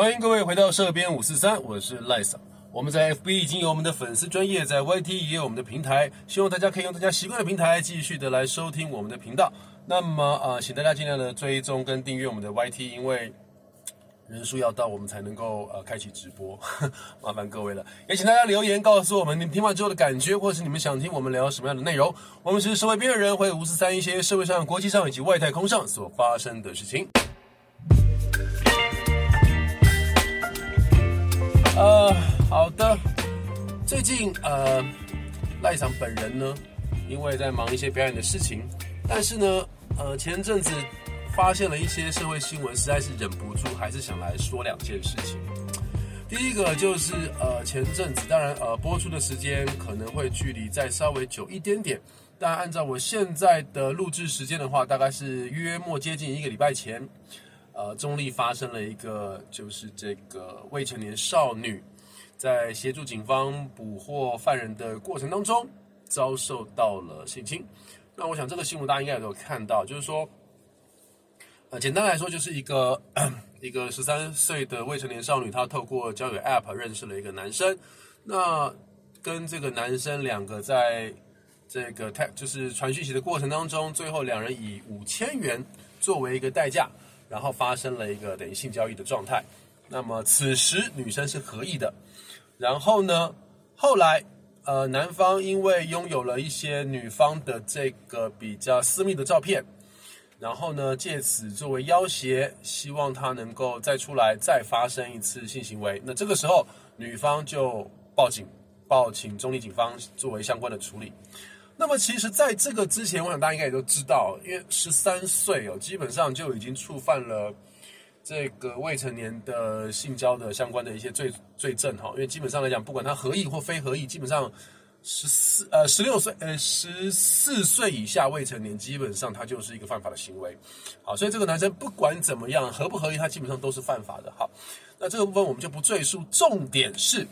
欢迎各位回到社编五四三，我是赖嫂。我们在 FB 已经有我们的粉丝专业，在 YT 也有我们的平台，希望大家可以用大家习惯的平台继续的来收听我们的频道。那么呃，请大家尽量的追踪跟订阅我们的 YT，因为人数要到，我们才能够呃开启直播，麻烦各位了。也请大家留言告诉我们你们听完之后的感觉，或是你们想听我们聊什么样的内容。我们是社会边缘人，会五四三一些社会上、国际上以及外太空上所发生的事情。呃，好的。最近呃，赖场本人呢，因为在忙一些表演的事情，但是呢，呃，前阵子发现了一些社会新闻，实在是忍不住，还是想来说两件事情。第一个就是呃，前阵子，当然呃，播出的时间可能会距离再稍微久一点点，但按照我现在的录制时间的话，大概是约莫接近一个礼拜前。呃，中立发生了一个，就是这个未成年少女在协助警方捕获犯人的过程当中，遭受到了性侵。那我想这个新闻大家应该也都有看到，就是说，呃，简单来说，就是一个 一个十三岁的未成年少女，她透过交友 App 认识了一个男生，那跟这个男生两个在这个泰就是传讯息的过程当中，最后两人以五千元作为一个代价。然后发生了一个等于性交易的状态，那么此时女生是合意的，然后呢，后来呃男方因为拥有了一些女方的这个比较私密的照片，然后呢借此作为要挟，希望他能够再出来再发生一次性行为，那这个时候女方就报警，报请中立警方作为相关的处理。那么其实，在这个之前，我想大家应该也都知道，因为十三岁哦，基本上就已经触犯了这个未成年的性交的相关的一些罪罪证哈。因为基本上来讲，不管他合意或非合意，基本上十四呃十六岁呃十四岁以下未成年，基本上他就是一个犯法的行为。好，所以这个男生不管怎么样合不合意，他基本上都是犯法的。好，那这个部分我们就不赘述，重点是。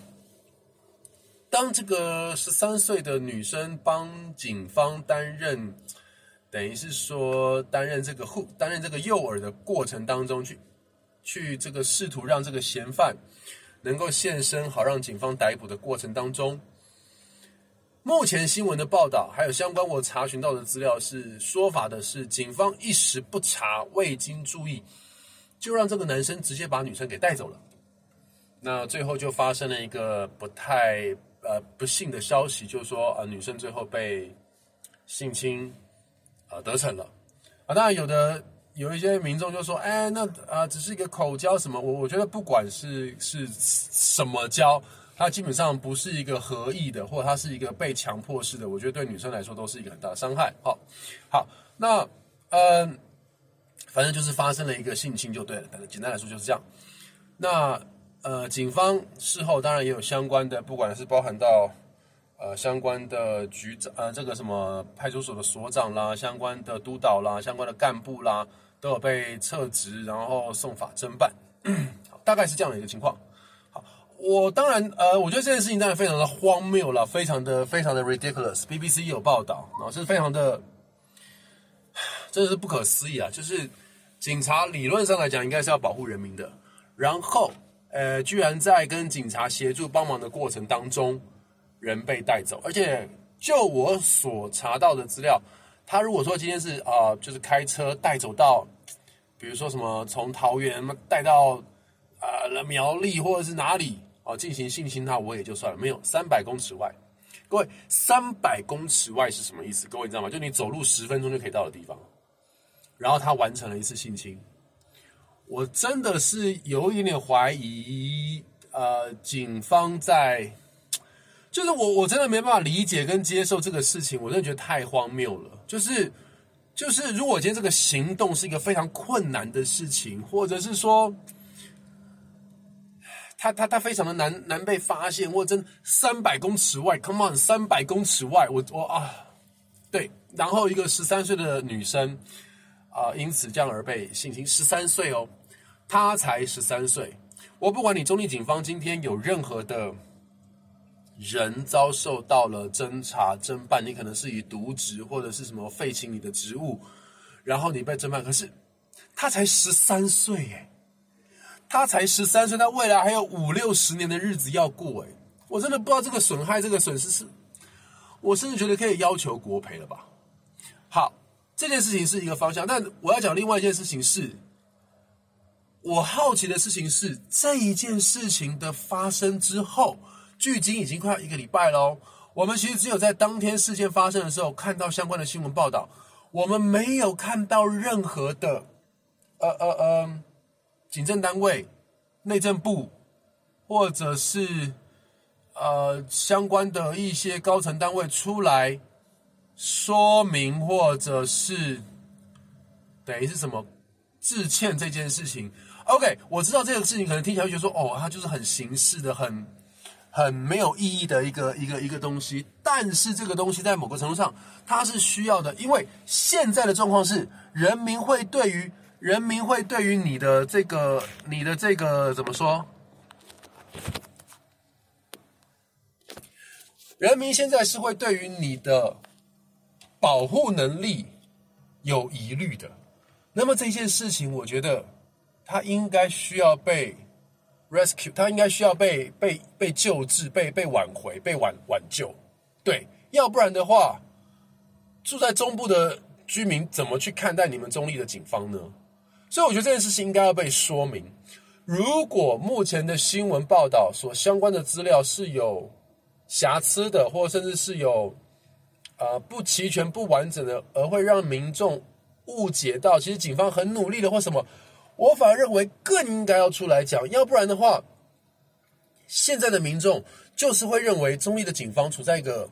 当这个十三岁的女生帮警方担任，等于是说担任这个护担任这个诱饵的过程当中，去去这个试图让这个嫌犯能够现身，好让警方逮捕的过程当中，目前新闻的报道还有相关我查询到的资料是说法的是，警方一时不察，未经注意，就让这个男生直接把女生给带走了。那最后就发生了一个不太。呃，不幸的消息就是说，呃，女生最后被性侵，呃，得逞了。啊，当然有的有一些民众就说，哎，那啊，只是一个口交什么？我我觉得不管是是什么交，它基本上不是一个合意的，或者它是一个被强迫式的，我觉得对女生来说都是一个很大的伤害。好，好，那嗯，反正就是发生了一个性侵就对了。反正简单来说就是这样。那。呃，警方事后当然也有相关的，不管是包含到呃相关的局长，呃这个什么派出所的所长啦，相关的督导啦，相关的干部啦，都有被撤职，然后送法侦办，大概是这样的一个情况。好，我当然呃，我觉得这件事情当然非常的荒谬了，非常的非常的 ridiculous。BBC 有报道，然后是非常的，真的是不可思议啊！就是警察理论上来讲，应该是要保护人民的，然后。呃，居然在跟警察协助帮忙的过程当中，人被带走，而且就我所查到的资料，他如果说今天是啊，就是开车带走到，比如说什么从桃园带到啊苗栗或者是哪里哦进行性侵他，我也就算了，没有三百公尺外，各位三百公尺外是什么意思？各位知道吗？就你走路十分钟就可以到的地方，然后他完成了一次性侵。我真的是有一点点怀疑，呃，警方在，就是我我真的没办法理解跟接受这个事情，我真的觉得太荒谬了。就是，就是如果今天这个行动是一个非常困难的事情，或者是说，他他他非常的难难被发现，或真三百公尺外，come on，三百公尺外，我我啊，对，然后一个十三岁的女生啊，因此这样而被性侵，十三岁哦。他才十三岁，我不管你中立警方今天有任何的人遭受到了侦查侦办，你可能是以渎职或者是什么废弃你的职务，然后你被侦办，可是他才十三岁耶，他才十三岁，他未来还有五六十年的日子要过，哎，我真的不知道这个损害，这个损失是，我甚至觉得可以要求国赔了吧。好，这件事情是一个方向，但我要讲另外一件事情是，我好奇的事情是这一件事情的发生之后，距今已经快要一个礼拜喽。我们其实只有在当天事件发生的时候看到相关的新闻报道，我们没有看到任何的，呃呃呃，警政单位、内政部，或者是呃相关的一些高层单位出来。说明或者是等于是什么致歉这件事情，OK，我知道这个事情可能听起来会觉得说，哦，它就是很形式的、很很没有意义的一个一个一个东西。但是这个东西在某个程度上，它是需要的，因为现在的状况是，人民会对于人民会对于你的这个你的这个怎么说？人民现在是会对于你的。保护能力有疑虑的，那么这件事情，我觉得他应该需要被 rescue，他应该需要被被被救治、被被挽回、被挽挽救。对，要不然的话，住在中部的居民怎么去看待你们中立的警方呢？所以，我觉得这件事情应该要被说明。如果目前的新闻报道所相关的资料是有瑕疵的，或甚至是有。呃，不齐全、不完整的，而会让民众误解到，其实警方很努力的或什么，我反而认为更应该要出来讲，要不然的话，现在的民众就是会认为中立的警方处在一个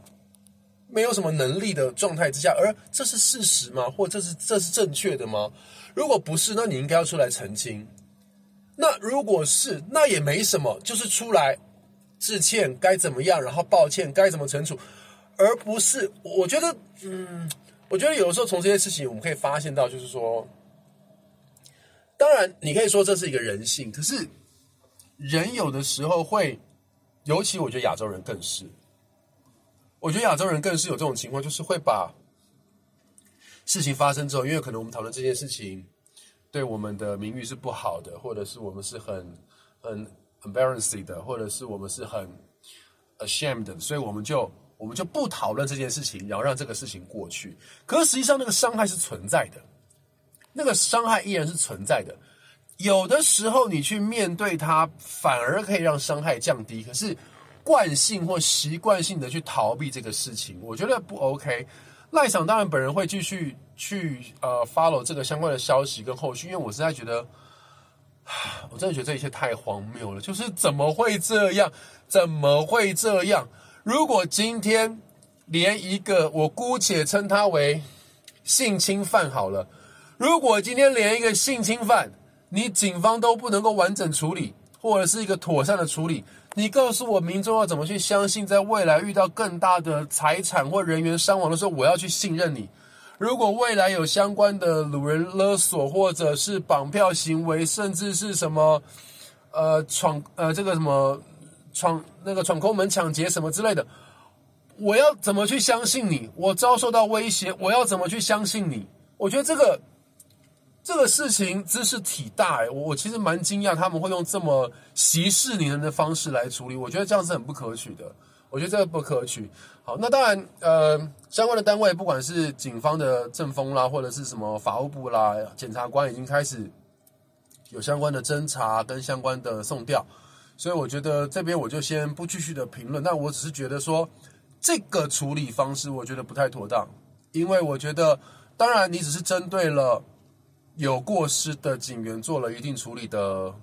没有什么能力的状态之下，而这是事实吗？或这是这是正确的吗？如果不是，那你应该要出来澄清。那如果是，那也没什么，就是出来致歉该怎么样，然后抱歉该怎么惩处。而不是，我觉得，嗯，我觉得有的时候从这些事情我们可以发现到，就是说，当然你可以说这是一个人性，可是人有的时候会，尤其我觉得亚洲人更是，我觉得亚洲人更是有这种情况，就是会把事情发生之后，因为可能我们讨论这件事情对我们的名誉是不好的，或者是我们是很很 embarrassing 的，或者是我们是很 ashamed，的所以我们就。我们就不讨论这件事情，然后让这个事情过去。可是实际上，那个伤害是存在的，那个伤害依然是存在的。有的时候，你去面对它，反而可以让伤害降低。可是惯性或习惯性的去逃避这个事情，我觉得不 OK。赖场当然本人会继续去呃 follow 这个相关的消息跟后续，因为我实在觉得，我真的觉得这一切太荒谬了。就是怎么会这样？怎么会这样？如果今天连一个我姑且称他为性侵犯好了，如果今天连一个性侵犯，你警方都不能够完整处理，或者是一个妥善的处理，你告诉我民众要怎么去相信，在未来遇到更大的财产或人员伤亡的时候，我要去信任你？如果未来有相关的掳人勒索，或者是绑票行为，甚至是什么呃闯呃这个什么？闯那个闯空门、抢劫什么之类的，我要怎么去相信你？我遭受到威胁，我要怎么去相信你？我觉得这个这个事情知识体大，我我其实蛮惊讶他们会用这么息事宁人的方式来处理。我觉得这样是很不可取的。我觉得这个不可取。好，那当然，呃，相关的单位，不管是警方的政风啦，或者是什么法务部啦，检察官已经开始有相关的侦查跟相关的送调。所以我觉得这边我就先不继续的评论，但我只是觉得说这个处理方式我觉得不太妥当，因为我觉得当然你只是针对了有过失的警员做了一定处理的，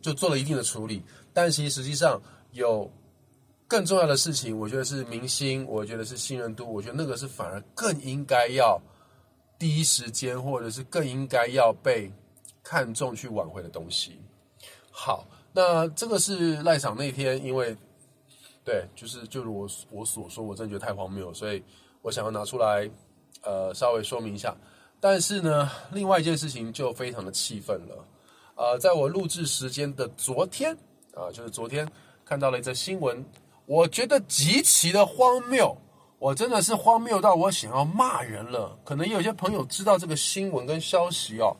就做了一定的处理，但其实实际上有更重要的事情，我觉得是明星，我觉得是信任度，我觉得那个是反而更应该要第一时间或者是更应该要被看重去挽回的东西。好。那这个是赖场那天，因为对，就是就如我我所说，我真的觉得太荒谬，所以我想要拿出来，呃，稍微说明一下。但是呢，另外一件事情就非常的气愤了。呃，在我录制时间的昨天啊，就是昨天看到了一则新闻，我觉得极其的荒谬，我真的是荒谬到我想要骂人了。可能有些朋友知道这个新闻跟消息哦。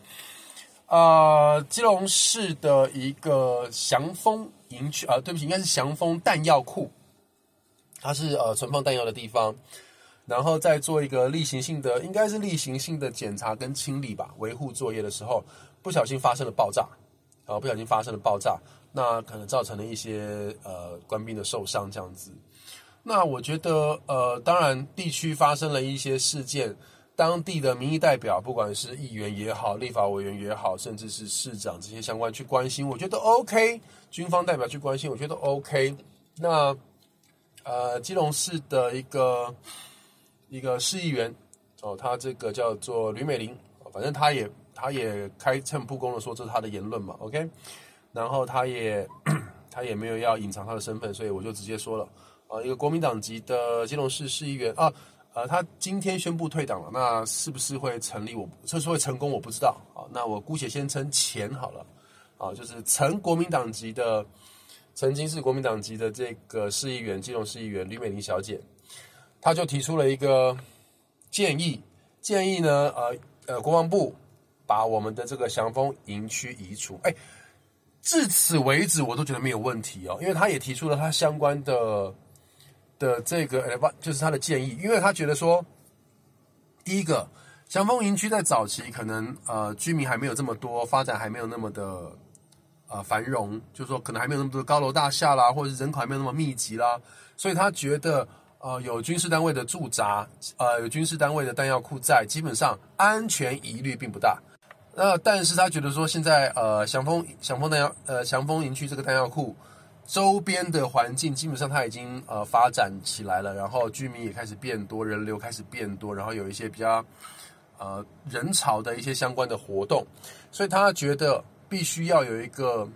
呃，基隆市的一个祥丰营区啊，对不起，应该是祥丰弹药库，它是呃存放弹药的地方，然后再做一个例行性的，应该是例行性的检查跟清理吧，维护作业的时候，不小心发生了爆炸，啊不小心发生了爆炸，那可能造成了一些呃官兵的受伤这样子。那我觉得呃，当然地区发生了一些事件。当地的民意代表，不管是议员也好，立法委员也好，甚至是市长这些相关去关心，我觉得 OK。军方代表去关心，我觉得 OK。那呃，基隆市的一个一个市议员哦，他这个叫做吕美玲，反正他也他也开诚布公的说这是他的言论嘛，OK。然后他也 他也没有要隐藏他的身份，所以我就直接说了啊，一个国民党籍的金融市市议员啊。呃，他今天宣布退党了，那是不是会成立？我这是会成功，我不知道啊。那我姑且先称前好了，啊，就是曾国民党籍的，曾经是国民党籍的这个市议员，金融市议员吕美玲小姐，他就提出了一个建议，建议呢，呃呃，国防部把我们的这个祥丰营区移除。哎，至此为止，我都觉得没有问题哦，因为他也提出了他相关的。的这个呃，不就是他的建议，因为他觉得说，第一个祥丰营区在早期可能呃居民还没有这么多，发展还没有那么的呃繁荣，就是说可能还没有那么多高楼大厦啦，或者是人口还没有那么密集啦，所以他觉得呃有军事单位的驻扎，呃有军事单位的弹药库在，基本上安全疑虑并不大。那但是他觉得说现在呃祥丰祥丰弹药呃祥丰营区这个弹药库。周边的环境基本上它已经呃发展起来了，然后居民也开始变多，人流开始变多，然后有一些比较呃人潮的一些相关的活动，所以他觉得必须要有一个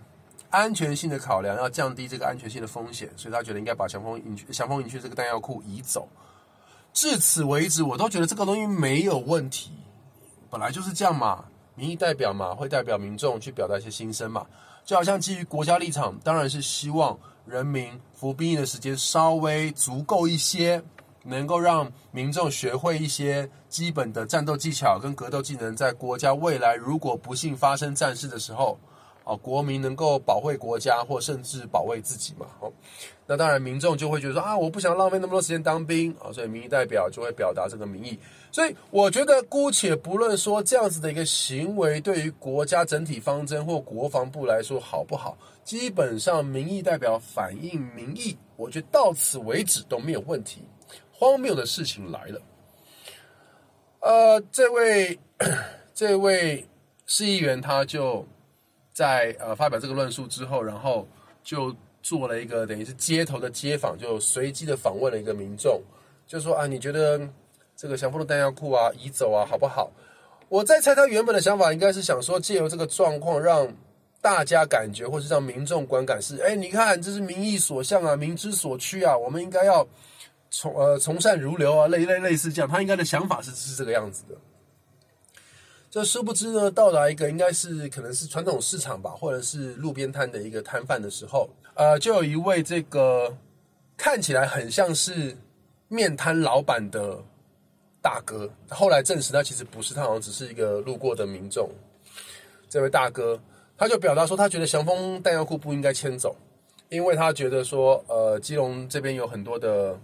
安全性的考量，要降低这个安全性的风险，所以他觉得应该把祥丰营区、祥丰营区这个弹药库移走。至此为止，我都觉得这个东西没有问题，本来就是这样嘛，民意代表嘛，会代表民众去表达一些心声嘛。就好像基于国家立场，当然是希望人民服兵役的时间稍微足够一些，能够让民众学会一些基本的战斗技巧跟格斗技能，在国家未来如果不幸发生战事的时候。啊，国民能够保卫国家，或甚至保卫自己嘛？哦，那当然，民众就会觉得说啊，我不想浪费那么多时间当兵啊，所以民意代表就会表达这个民意。所以，我觉得姑且不论说这样子的一个行为对于国家整体方针或国防部来说好不好，基本上民意代表反映民意，我觉得到此为止都没有问题。荒谬的事情来了，呃，这位 这位市议员他就。在呃发表这个论述之后，然后就做了一个等于是街头的街访，就随机的访问了一个民众，就说啊，你觉得这个祥丰的弹药库啊移走啊好不好？我在猜他原本的想法应该是想说，借由这个状况让大家感觉，或是让民众观感是，哎，你看这是民意所向啊，民之所趋啊，我们应该要从呃从善如流啊，类类类似这样，他应该的想法是是这个样子的。这殊不知呢，到达一个应该是可能是传统市场吧，或者是路边摊的一个摊贩的时候，呃，就有一位这个看起来很像是面摊老板的大哥，后来证实他其实不是，他好像只是一个路过的民众。这位大哥他就表达说，他觉得祥丰弹药库不应该迁走，因为他觉得说，呃，基隆这边有很多的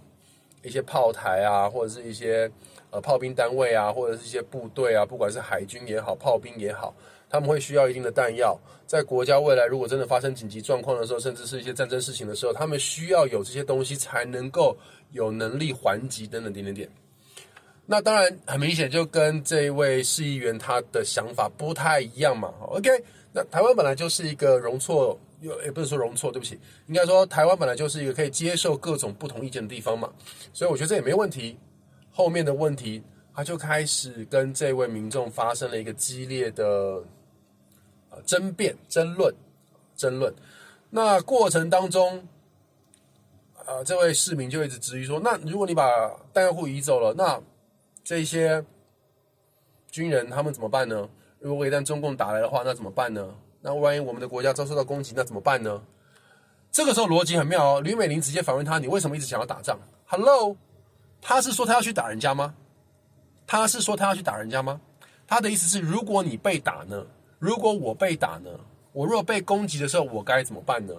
一些炮台啊，或者是一些。呃，炮兵单位啊，或者是一些部队啊，不管是海军也好，炮兵也好，他们会需要一定的弹药。在国家未来如果真的发生紧急状况的时候，甚至是一些战争事情的时候，他们需要有这些东西才能够有能力还击等等点点点。那当然很明显，就跟这一位市议员他的想法不太一样嘛。OK，那台湾本来就是一个容错，又也不是说容错，对不起，应该说台湾本来就是一个可以接受各种不同意见的地方嘛。所以我觉得这也没问题。后面的问题，他就开始跟这位民众发生了一个激烈的呃争辩、争论、争论。那过程当中，呃，这位市民就一直质疑说：“那如果你把弹药库移走了，那这些军人他们怎么办呢？如果一旦中共打来的话，那怎么办呢？那万一我们的国家遭受到攻击，那怎么办呢？”这个时候逻辑很妙哦，吕美玲直接反问他：“你为什么一直想要打仗？”Hello。他是说他要去打人家吗？他是说他要去打人家吗？他的意思是，如果你被打呢？如果我被打呢？我若被攻击的时候，我该怎么办呢？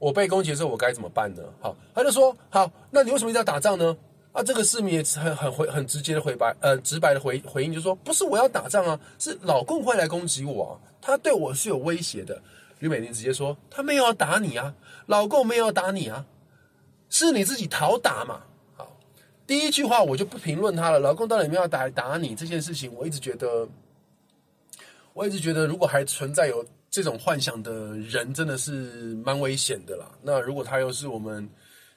我被攻击的时候，我该怎么办呢？好，他就说：好，那你为什么一定要打仗呢？啊，这个市民也很很回很直接的回白，呃，直白的回回应，就说：不是我要打仗啊，是老共会来攻击我，他对我是有威胁的。吕美玲直接说：他没有要打你啊，老共没有要打你啊，是你自己讨打嘛。第一句话我就不评论他了。老公到底有没有打打你这件事情，我一直觉得。我一直觉得，如果还存在有这种幻想的人，真的是蛮危险的啦。那如果他又是我们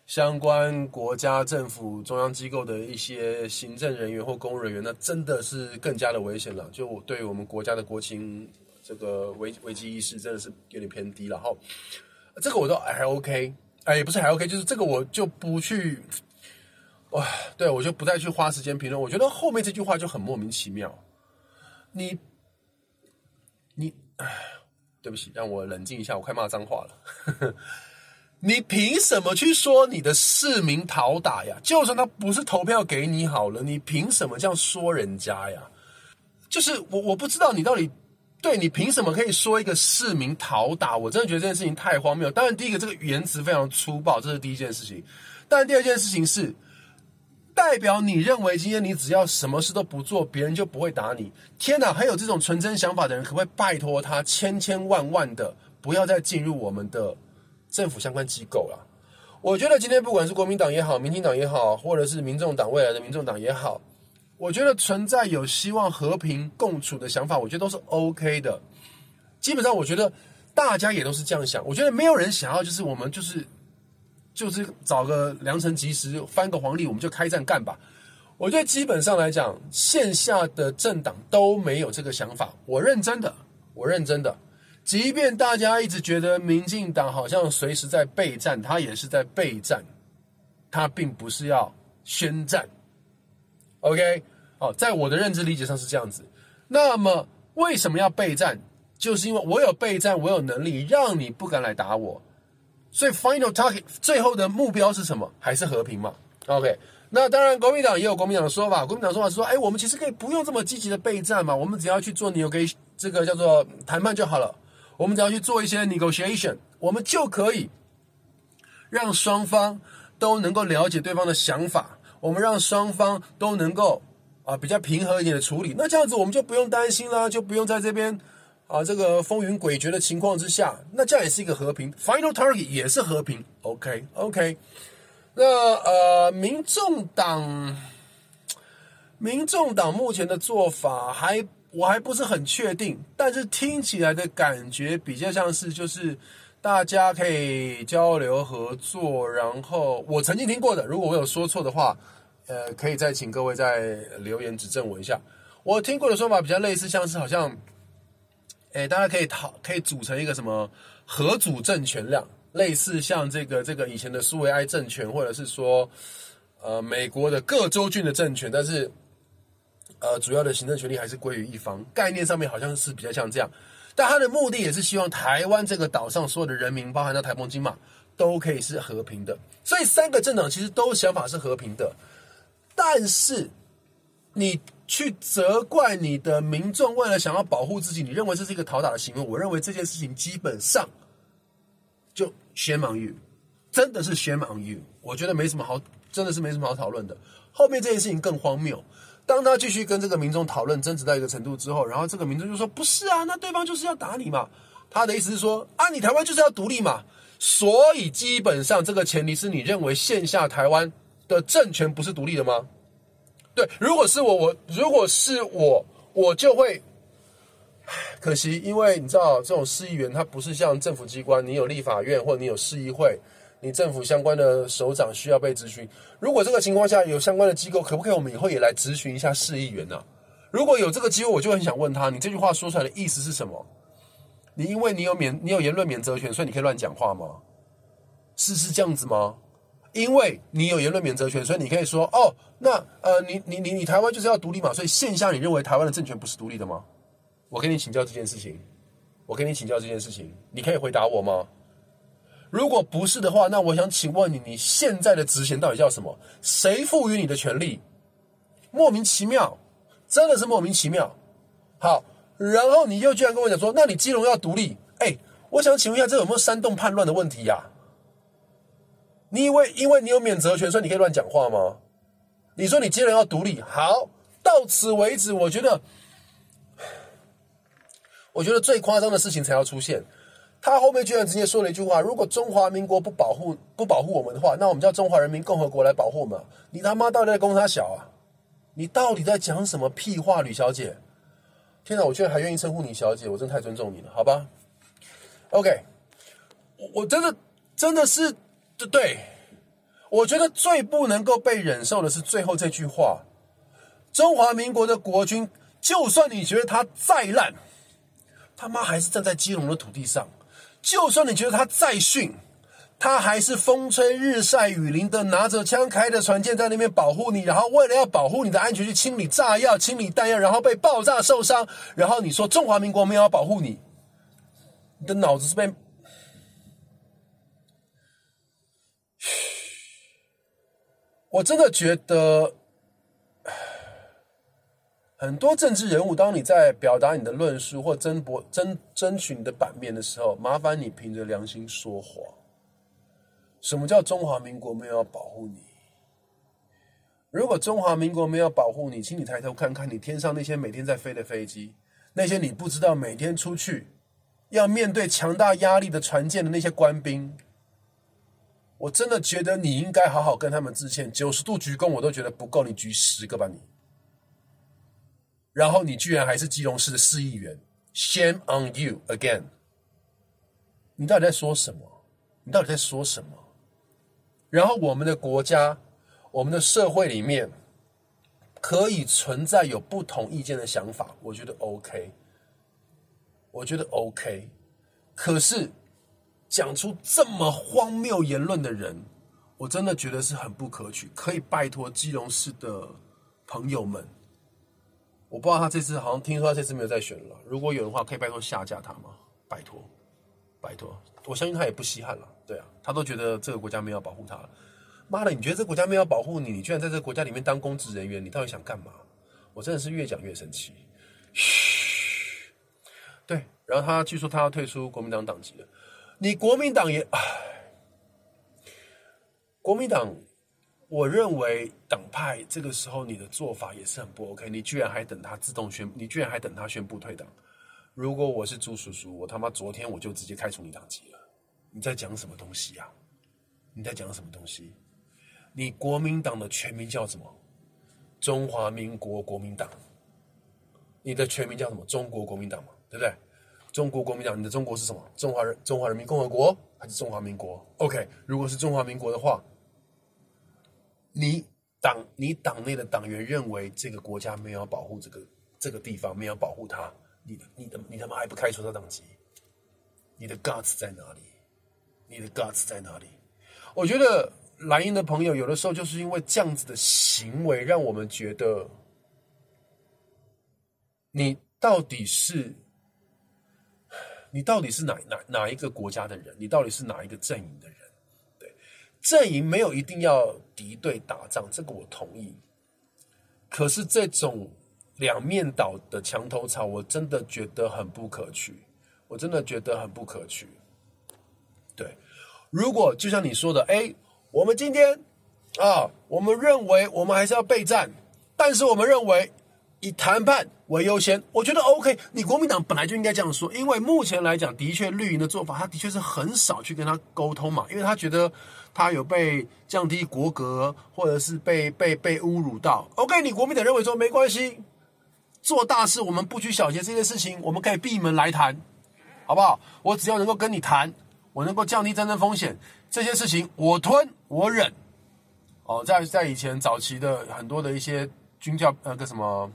相关国家政府中央机构的一些行政人员或公务人员，那真的是更加的危险了。就对我们国家的国情这个危危机意识，真的是有点偏低了哈。这个我都还 OK，哎，也不是还 OK，就是这个我就不去，哇，对我就不再去花时间评论。我觉得后面这句话就很莫名其妙，你。你，对不起，让我冷静一下，我快骂脏话了。你凭什么去说你的市民讨打呀？就算他不是投票给你好了，你凭什么这样说人家呀？就是我，我不知道你到底对你凭什么可以说一个市民讨打？我真的觉得这件事情太荒谬。当然，第一个这个言辞非常粗暴，这是第一件事情。但第二件事情是。代表你认为今天你只要什么事都不做，别人就不会打你？天哪！还有这种纯真想法的人，可不可以拜托他千千万万的不要再进入我们的政府相关机构了？我觉得今天不管是国民党也好，民进党也好，或者是民众党未来的民众党也好，我觉得存在有希望和平共处的想法，我觉得都是 OK 的。基本上，我觉得大家也都是这样想。我觉得没有人想要就是我们就是。就是找个良辰吉时，翻个黄历，我们就开战干吧。我觉得基本上来讲，线下的政党都没有这个想法。我认真的，我认真的。即便大家一直觉得民进党好像随时在备战，他也是在备战，他并不是要宣战。OK，哦，在我的认知理解上是这样子。那么为什么要备战？就是因为我有备战，我有能力让你不敢来打我。所以，final target 最后的目标是什么？还是和平嘛？OK，那当然，国民党也有国民党的说法。国民党说法是说，哎，我们其实可以不用这么积极的备战嘛，我们只要去做 negotiation，这个叫做谈判就好了。我们只要去做一些 negotiation，我们就可以让双方都能够了解对方的想法，我们让双方都能够啊比较平和一点的处理。那这样子，我们就不用担心啦，就不用在这边。啊，这个风云诡谲的情况之下，那这样也是一个和平，final target 也是和平，OK，OK。那呃，民众党，民众党目前的做法还我还不是很确定，但是听起来的感觉比较像是就是大家可以交流合作，然后我曾经听过的，如果我有说错的话，呃，可以再请各位再留言指正我一下。我听过的说法比较类似，像是好像。哎，大家可以讨，可以组成一个什么合组政权量，类似像这个这个以前的苏维埃政权，或者是说，呃，美国的各州郡的政权，但是，呃，主要的行政权力还是归于一方。概念上面好像是比较像这样，但他的目的也是希望台湾这个岛上所有的人民，包含到台澎金马，都可以是和平的。所以三个政党其实都想法是和平的，但是你。去责怪你的民众，为了想要保护自己，你认为这是一个讨打的行为？我认为这件事情基本上就 shame on you，真的是 shame on you。我觉得没什么好，真的是没什么好讨论的。后面这件事情更荒谬，当他继续跟这个民众讨论争执到一个程度之后，然后这个民众就说：“不是啊，那对方就是要打你嘛。”他的意思是说：“啊，你台湾就是要独立嘛。”所以基本上这个前提是你认为线下台湾的政权不是独立的吗？对，如果是我，我如果是我，我就会，可惜，因为你知道，这种市议员他不是像政府机关，你有立法院或者你有市议会，你政府相关的首长需要被咨询。如果这个情况下有相关的机构，可不可以我们以后也来咨询一下市议员呢？如果有这个机会，我就很想问他，你这句话说出来的意思是什么？你因为你有免，你有言论免责权，所以你可以乱讲话吗？是是这样子吗？因为你有言论免责权，所以你可以说哦，那呃，你你你你台湾就是要独立嘛，所以线下你认为台湾的政权不是独立的吗？我跟你请教这件事情，我跟你请教这件事情，你可以回答我吗？如果不是的话，那我想请问你，你现在的职衔到底叫什么？谁赋予你的权利？莫名其妙，真的是莫名其妙。好，然后你又居然跟我讲说，那你基隆要独立？哎，我想请问一下，这有没有煽动叛乱的问题呀？你以为因为你有免责权，所以你可以乱讲话吗？你说你基隆要独立，好，到此为止。我觉得，我觉得最夸张的事情才要出现。他后面居然直接说了一句话：“如果中华民国不保护不保护我们的话，那我们叫中华人民共和国来保护我们。”你他妈到底在攻他小啊？你到底在讲什么屁话，吕小姐？天哪，我居然还愿意称呼你小姐，我真太尊重你了，好吧？OK，我我真的真的是对对，我觉得最不能够被忍受的是最后这句话：中华民国的国军，就算你觉得他再烂，他妈还是站在基隆的土地上。就算你觉得他再逊，他还是风吹日晒雨淋的拿着枪开的船舰在那边保护你，然后为了要保护你的安全去清理炸药、清理弹药，然后被爆炸受伤，然后你说中华民国没有要保护你，你的脑子是被……我真的觉得。很多政治人物，当你在表达你的论述或争博争争取你的版面的时候，麻烦你凭着良心说谎。什么叫中华民国没有要保护你？如果中华民国没有保护你，请你抬头看看你天上那些每天在飞的飞机，那些你不知道每天出去要面对强大压力的船舰的那些官兵，我真的觉得你应该好好跟他们致歉。九十度鞠躬我都觉得不够，你鞠十个吧你。然后你居然还是基隆市的市议员，Shame on you again！你到底在说什么？你到底在说什么？然后我们的国家、我们的社会里面可以存在有不同意见的想法，我觉得 OK，我觉得 OK。可是讲出这么荒谬言论的人，我真的觉得是很不可取。可以拜托基隆市的朋友们。我不知道他这次好像听说他这次没有再选了。如果有的话，可以拜托下架他吗？拜托，拜托！我相信他也不稀罕了。对啊，他都觉得这个国家没有保护他了。妈的，你觉得这个国家没有保护你？你居然在这个国家里面当公职人员，你到底想干嘛？我真的是越讲越生气。嘘，对。然后他据说他要退出国民党党籍了。你国民党也，唉，国民党。我认为党派这个时候你的做法也是很不 OK，你居然还等他自动宣，你居然还等他宣布退党。如果我是朱叔叔，我他妈昨天我就直接开除你党籍了。你在讲什么东西呀？你在讲什么东西？你国民党的全名叫什么？中华民国国民党。你的全名叫什么？中国国民党嘛，对不对？中国国民党，你的中国是什么？中华人中华人民共和国还是中华民国？OK，如果是中华民国的话。你党你党内的党员认为这个国家没有保护这个这个地方，没有保护他，你的你的你他妈还不开除他党籍？你的 guts 在哪里？你的 guts 在哪里？我觉得蓝营的朋友有的时候就是因为这样子的行为，让我们觉得你到底是你到底是哪哪哪一个国家的人？你到底是哪一个阵营的人？对阵营没有一定要敌对打仗，这个我同意。可是这种两面倒的墙头草，我真的觉得很不可取。我真的觉得很不可取。对，如果就像你说的，哎，我们今天啊，我们认为我们还是要备战，但是我们认为以谈判。为优先，我觉得 OK。你国民党本来就应该这样说，因为目前来讲，的确绿营的做法，他的确是很少去跟他沟通嘛，因为他觉得他有被降低国格，或者是被被被侮辱到。OK，你国民党认为说没关系，做大事我们不拘小节，这件事情我们可以闭门来谈，好不好？我只要能够跟你谈，我能够降低战争风险，这些事情我吞我忍。哦，在在以前早期的很多的一些军教呃个什么。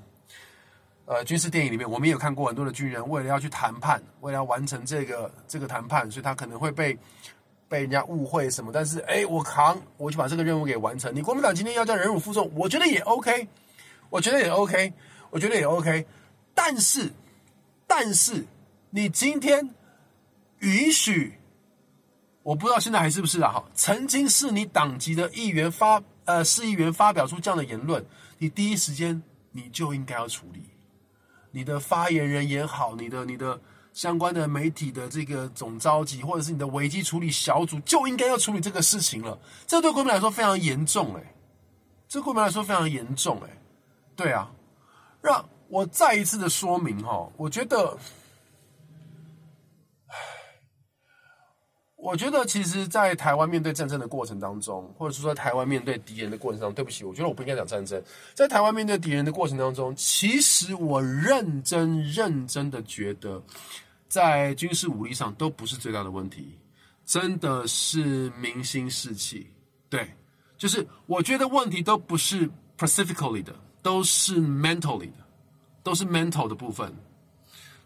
呃，军事电影里面，我们也有看过很多的军人，为了要去谈判，为了要完成这个这个谈判，所以他可能会被被人家误会什么。但是，哎，我扛，我去把这个任务给完成。你国民党今天要叫忍辱负重，我觉得也 OK，我觉得也 OK，我觉得也 OK。但是，但是，你今天允许，我不知道现在还是不是啊？哈，曾经是你党籍的议员发呃市议员发表出这样的言论，你第一时间你就应该要处理。你的发言人也好，你的你的相关的媒体的这个总召集，或者是你的危机处理小组，就应该要处理这个事情了。这对国民来说非常严重，哎，这国民来说非常严重，哎，对啊，让我再一次的说明哈，我觉得。我觉得，其实，在台湾面对战争的过程当中，或者是说台湾面对敌人的过程当中，对不起，我觉得我不应该讲战争。在台湾面对敌人的过程当中，其实我认真认真的觉得，在军事武力上都不是最大的问题，真的是民心士气。对，就是我觉得问题都不是 pacifically 的，都是 mentally 的，都是 mental 的部分，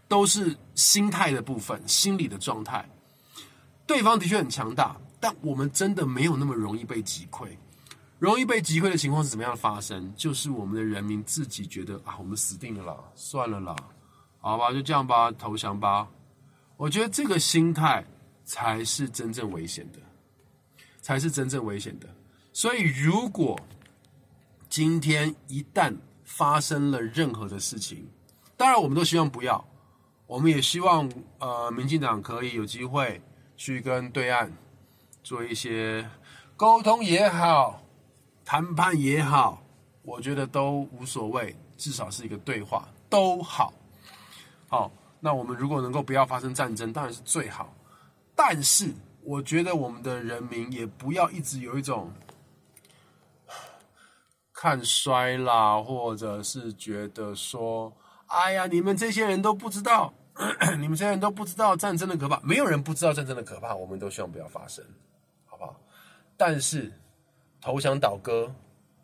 都是心态的部分，心理的状态。对方的确很强大，但我们真的没有那么容易被击溃。容易被击溃的情况是怎么样发生？就是我们的人民自己觉得啊，我们死定了啦，算了啦，好吧，就这样吧，投降吧。我觉得这个心态才是真正危险的，才是真正危险的。所以，如果今天一旦发生了任何的事情，当然我们都希望不要，我们也希望呃，民进党可以有机会。去跟对岸做一些沟通也好，谈判也好，我觉得都无所谓，至少是一个对话都好。好，那我们如果能够不要发生战争，当然是最好。但是，我觉得我们的人民也不要一直有一种看衰啦，或者是觉得说，哎呀，你们这些人都不知道。你们这些人都不知道战争的可怕，没有人不知道战争的可怕。我们都希望不要发生，好不好？但是投降倒戈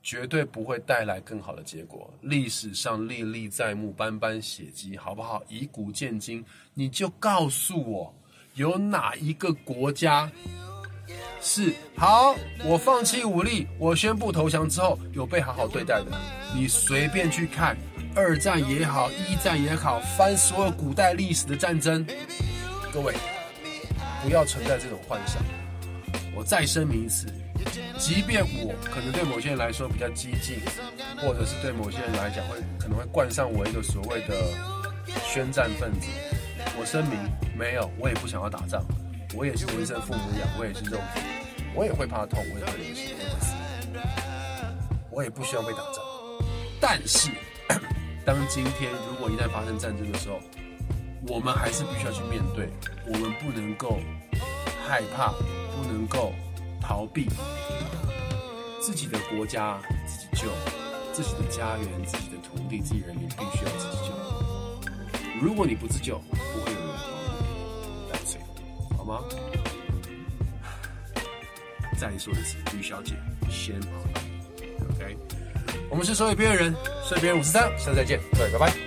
绝对不会带来更好的结果。历史上历历在目，斑斑血迹，好不好？以古鉴今，你就告诉我，有哪一个国家是好？我放弃武力，我宣布投降之后，有被好好对待的？你随便去看。二战也好，一战也好，翻所有古代历史的战争，各位不要存在这种幻想。我再声明一次，即便我可能对某些人来说比较激进，或者是对某些人来讲会可能会冠上我一个所谓的宣战分子，我声明没有，我也不想要打仗，我也是人生父母养，我也是肉体，我也会怕痛，我也会流血，我也会死，我也不需要被打仗，但是。当今天如果一旦发生战争的时候，我们还是必须要去面对，我们不能够害怕，不能够逃避。自己的国家自己救，自己的家园、自己的土地、自己人民必须要自己救。如果你不自救，不会有人帮你。That's it，好吗？再说一次，吕小姐，先跑。我们是所有边缘人，所以边缘五十三，下次再见，各位，拜拜。